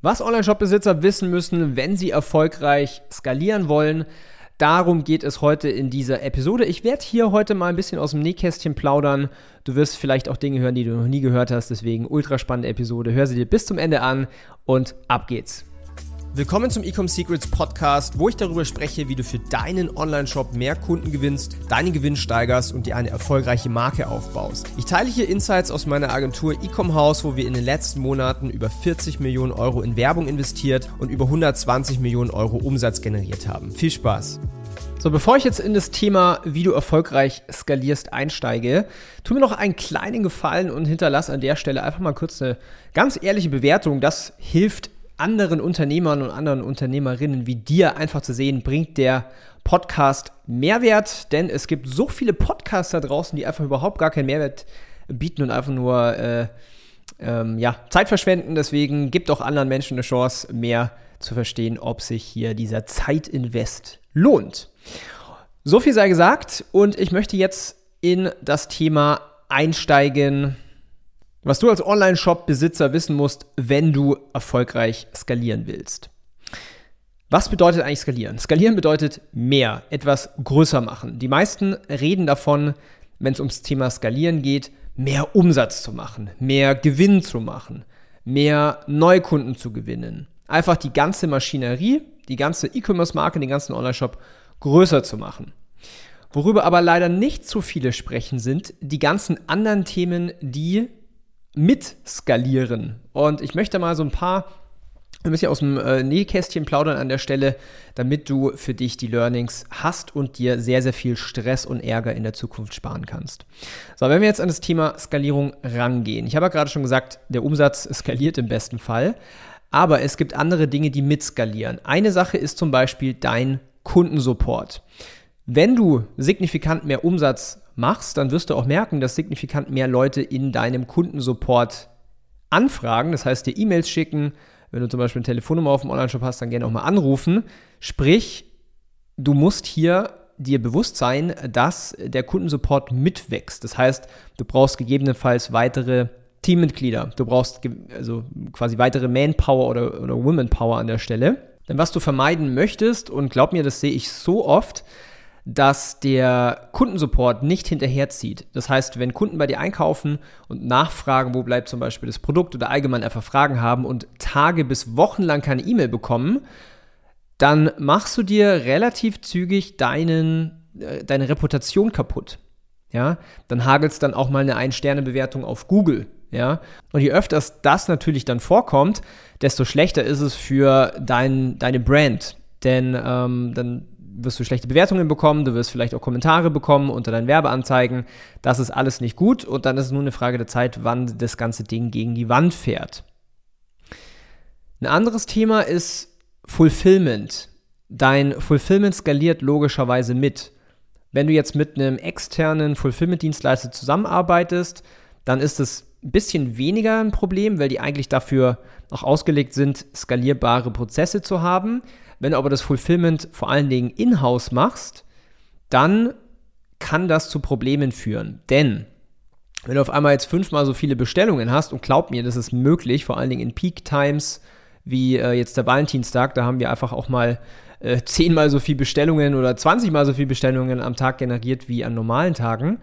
Was Online-Shop-Besitzer wissen müssen, wenn sie erfolgreich skalieren wollen, darum geht es heute in dieser Episode. Ich werde hier heute mal ein bisschen aus dem Nähkästchen plaudern. Du wirst vielleicht auch Dinge hören, die du noch nie gehört hast. Deswegen ultra spannende Episode. Hör sie dir bis zum Ende an und ab geht's. Willkommen zum Ecom Secrets Podcast, wo ich darüber spreche, wie du für deinen Online-Shop mehr Kunden gewinnst, deinen Gewinn steigerst und dir eine erfolgreiche Marke aufbaust. Ich teile hier Insights aus meiner Agentur Ecom House, wo wir in den letzten Monaten über 40 Millionen Euro in Werbung investiert und über 120 Millionen Euro Umsatz generiert haben. Viel Spaß! So, bevor ich jetzt in das Thema, wie du erfolgreich skalierst, einsteige, tu mir noch einen kleinen Gefallen und hinterlass an der Stelle einfach mal kurz eine ganz ehrliche Bewertung. Das hilft anderen Unternehmern und anderen Unternehmerinnen wie dir einfach zu sehen, bringt der Podcast Mehrwert, denn es gibt so viele Podcasts da draußen, die einfach überhaupt gar keinen Mehrwert bieten und einfach nur äh, ähm, ja, Zeit verschwenden. Deswegen gibt auch anderen Menschen eine Chance, mehr zu verstehen, ob sich hier dieser Zeitinvest lohnt. So viel sei gesagt und ich möchte jetzt in das Thema einsteigen, was du als Online-Shop-Besitzer wissen musst, wenn du erfolgreich skalieren willst. Was bedeutet eigentlich skalieren? Skalieren bedeutet mehr, etwas größer machen. Die meisten reden davon, wenn es ums Thema Skalieren geht, mehr Umsatz zu machen, mehr Gewinn zu machen, mehr Neukunden zu gewinnen. Einfach die ganze Maschinerie, die ganze E-Commerce-Marke, den ganzen Online-Shop größer zu machen. Worüber aber leider nicht so viele sprechen, sind die ganzen anderen Themen, die mit skalieren. Und ich möchte mal so ein paar ein bisschen aus dem äh, Nähkästchen plaudern an der Stelle, damit du für dich die Learnings hast und dir sehr, sehr viel Stress und Ärger in der Zukunft sparen kannst. So, wenn wir jetzt an das Thema Skalierung rangehen. Ich habe ja gerade schon gesagt, der Umsatz skaliert im besten Fall, aber es gibt andere Dinge, die mit skalieren. Eine Sache ist zum Beispiel dein Kundensupport. Wenn du signifikant mehr Umsatz machst, dann wirst du auch merken, dass signifikant mehr Leute in deinem Kundensupport anfragen, das heißt dir E-Mails schicken, wenn du zum Beispiel eine Telefonnummer auf dem Online-Shop hast, dann gerne auch mal anrufen. Sprich, du musst hier dir bewusst sein, dass der Kundensupport mitwächst. Das heißt, du brauchst gegebenenfalls weitere Teammitglieder. Du brauchst also quasi weitere Manpower oder, oder Womanpower an der Stelle. Denn was du vermeiden möchtest, und glaub mir, das sehe ich so oft, dass der Kundensupport nicht hinterherzieht. Das heißt, wenn Kunden bei dir einkaufen und nachfragen, wo bleibt zum Beispiel das Produkt oder allgemein einfach Fragen haben und Tage bis Wochen lang keine E-Mail bekommen, dann machst du dir relativ zügig deinen, äh, deine Reputation kaputt. Ja, dann hagelst dann auch mal eine Ein-Sterne-Bewertung auf Google. Ja, und je öfters das natürlich dann vorkommt, desto schlechter ist es für dein, deine Brand. Denn ähm, dann wirst du schlechte Bewertungen bekommen, du wirst vielleicht auch Kommentare bekommen unter deinen Werbeanzeigen. Das ist alles nicht gut und dann ist es nur eine Frage der Zeit, wann das ganze Ding gegen die Wand fährt. Ein anderes Thema ist Fulfillment. Dein Fulfillment skaliert logischerweise mit. Wenn du jetzt mit einem externen Fulfillment-Dienstleister zusammenarbeitest, dann ist es ein bisschen weniger ein Problem, weil die eigentlich dafür auch ausgelegt sind, skalierbare Prozesse zu haben. Wenn du aber das Fulfillment vor allen Dingen in-house machst, dann kann das zu Problemen führen. Denn wenn du auf einmal jetzt fünfmal so viele Bestellungen hast, und glaub mir, das ist möglich, vor allen Dingen in Peak Times wie äh, jetzt der Valentinstag, da haben wir einfach auch mal äh, zehnmal so viele Bestellungen oder 20 mal so viele Bestellungen am Tag generiert wie an normalen Tagen,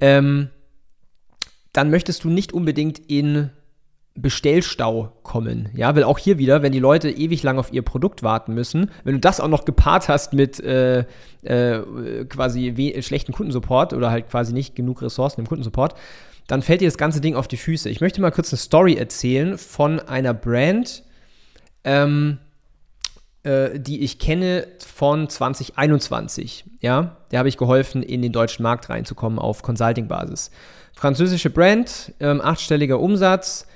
ähm, dann möchtest du nicht unbedingt in Bestellstau kommen. Ja, weil auch hier wieder, wenn die Leute ewig lang auf ihr Produkt warten müssen, wenn du das auch noch gepaart hast mit äh, äh, quasi schlechten Kundensupport oder halt quasi nicht genug Ressourcen im Kundensupport, dann fällt dir das ganze Ding auf die Füße. Ich möchte mal kurz eine Story erzählen von einer Brand, ähm, äh, die ich kenne von 2021. Ja, der habe ich geholfen, in den deutschen Markt reinzukommen auf Consulting-Basis. Französische Brand, ähm, achtstelliger Umsatz,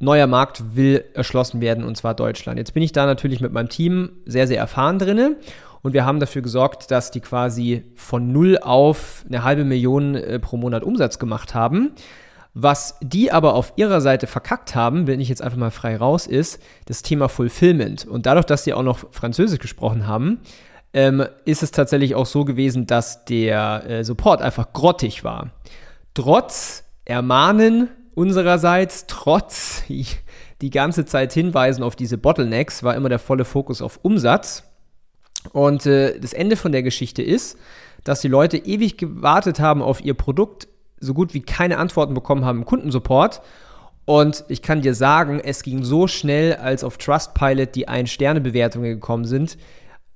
neuer Markt will erschlossen werden und zwar Deutschland. Jetzt bin ich da natürlich mit meinem Team sehr, sehr erfahren drinne und wir haben dafür gesorgt, dass die quasi von null auf eine halbe Million äh, pro Monat Umsatz gemacht haben. Was die aber auf ihrer Seite verkackt haben, wenn ich jetzt einfach mal frei raus, ist das Thema Fulfillment. Und dadurch, dass sie auch noch Französisch gesprochen haben, ähm, ist es tatsächlich auch so gewesen, dass der äh, Support einfach grottig war. Trotz Ermahnen unsererseits, trotz die ganze Zeit hinweisen auf diese Bottlenecks, war immer der volle Fokus auf Umsatz. Und äh, das Ende von der Geschichte ist, dass die Leute ewig gewartet haben auf ihr Produkt, so gut wie keine Antworten bekommen haben im Kundensupport. Und ich kann dir sagen, es ging so schnell, als auf Trustpilot die Ein-Sterne-Bewertungen gekommen sind,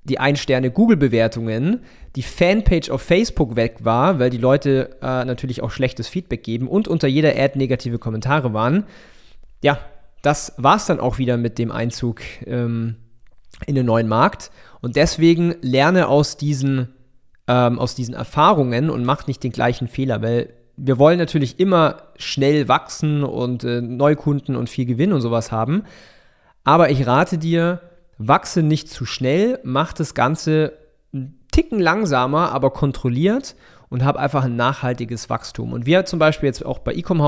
die Ein-Sterne-Google-Bewertungen, die Fanpage auf Facebook weg war, weil die Leute äh, natürlich auch schlechtes Feedback geben und unter jeder Ad negative Kommentare waren. Ja, das war es dann auch wieder mit dem Einzug ähm, in den neuen Markt. Und deswegen lerne aus diesen, ähm, aus diesen Erfahrungen und mach nicht den gleichen Fehler, weil wir wollen natürlich immer schnell wachsen und äh, Neukunden und viel Gewinn und sowas haben. Aber ich rate dir, wachse nicht zu schnell, mach das Ganze einen Ticken langsamer, aber kontrolliert und hab einfach ein nachhaltiges Wachstum. Und wir zum Beispiel jetzt auch bei Ecom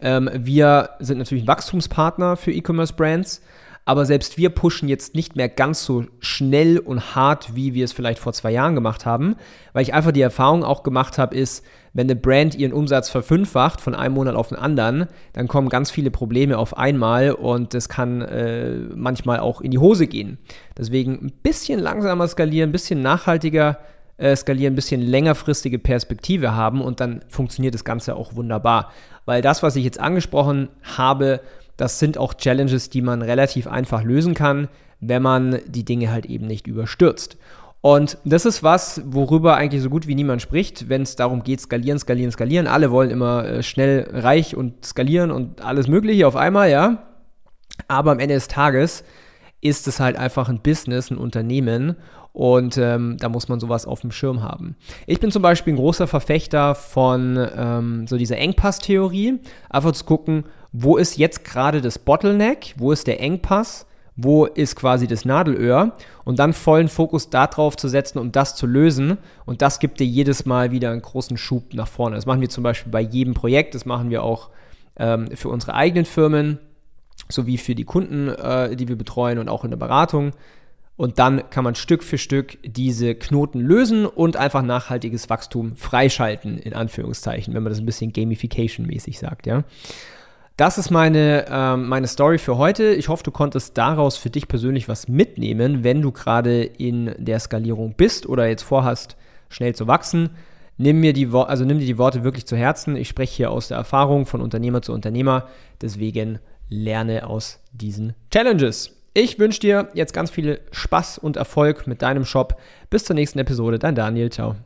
ähm, wir sind natürlich ein Wachstumspartner für E-Commerce-Brands, aber selbst wir pushen jetzt nicht mehr ganz so schnell und hart, wie wir es vielleicht vor zwei Jahren gemacht haben, weil ich einfach die Erfahrung auch gemacht habe, ist, wenn eine Brand ihren Umsatz verfünffacht von einem Monat auf den anderen, dann kommen ganz viele Probleme auf einmal und das kann äh, manchmal auch in die Hose gehen. Deswegen ein bisschen langsamer skalieren, ein bisschen nachhaltiger äh, skalieren, ein bisschen längerfristige Perspektive haben und dann funktioniert das Ganze auch wunderbar. Weil das, was ich jetzt angesprochen habe, das sind auch Challenges, die man relativ einfach lösen kann, wenn man die Dinge halt eben nicht überstürzt. Und das ist was, worüber eigentlich so gut wie niemand spricht, wenn es darum geht, skalieren, skalieren, skalieren. Alle wollen immer äh, schnell reich und skalieren und alles Mögliche auf einmal, ja. Aber am Ende des Tages ist es halt einfach ein Business, ein Unternehmen und ähm, da muss man sowas auf dem Schirm haben. Ich bin zum Beispiel ein großer Verfechter von ähm, so dieser Engpass-Theorie. Einfach zu gucken, wo ist jetzt gerade das Bottleneck, wo ist der Engpass wo ist quasi das Nadelöhr und dann vollen Fokus darauf zu setzen, um das zu lösen. Und das gibt dir jedes Mal wieder einen großen Schub nach vorne. Das machen wir zum Beispiel bei jedem Projekt, das machen wir auch ähm, für unsere eigenen Firmen sowie für die Kunden, äh, die wir betreuen und auch in der Beratung. Und dann kann man Stück für Stück diese Knoten lösen und einfach nachhaltiges Wachstum freischalten, in Anführungszeichen, wenn man das ein bisschen Gamification-mäßig sagt, ja. Das ist meine, ähm, meine Story für heute. Ich hoffe, du konntest daraus für dich persönlich was mitnehmen, wenn du gerade in der Skalierung bist oder jetzt vorhast, schnell zu wachsen. Nimm mir die also nimm dir die Worte wirklich zu Herzen. Ich spreche hier aus der Erfahrung von Unternehmer zu Unternehmer. Deswegen lerne aus diesen Challenges. Ich wünsche dir jetzt ganz viel Spaß und Erfolg mit deinem Shop. Bis zur nächsten Episode. Dein Daniel. Ciao.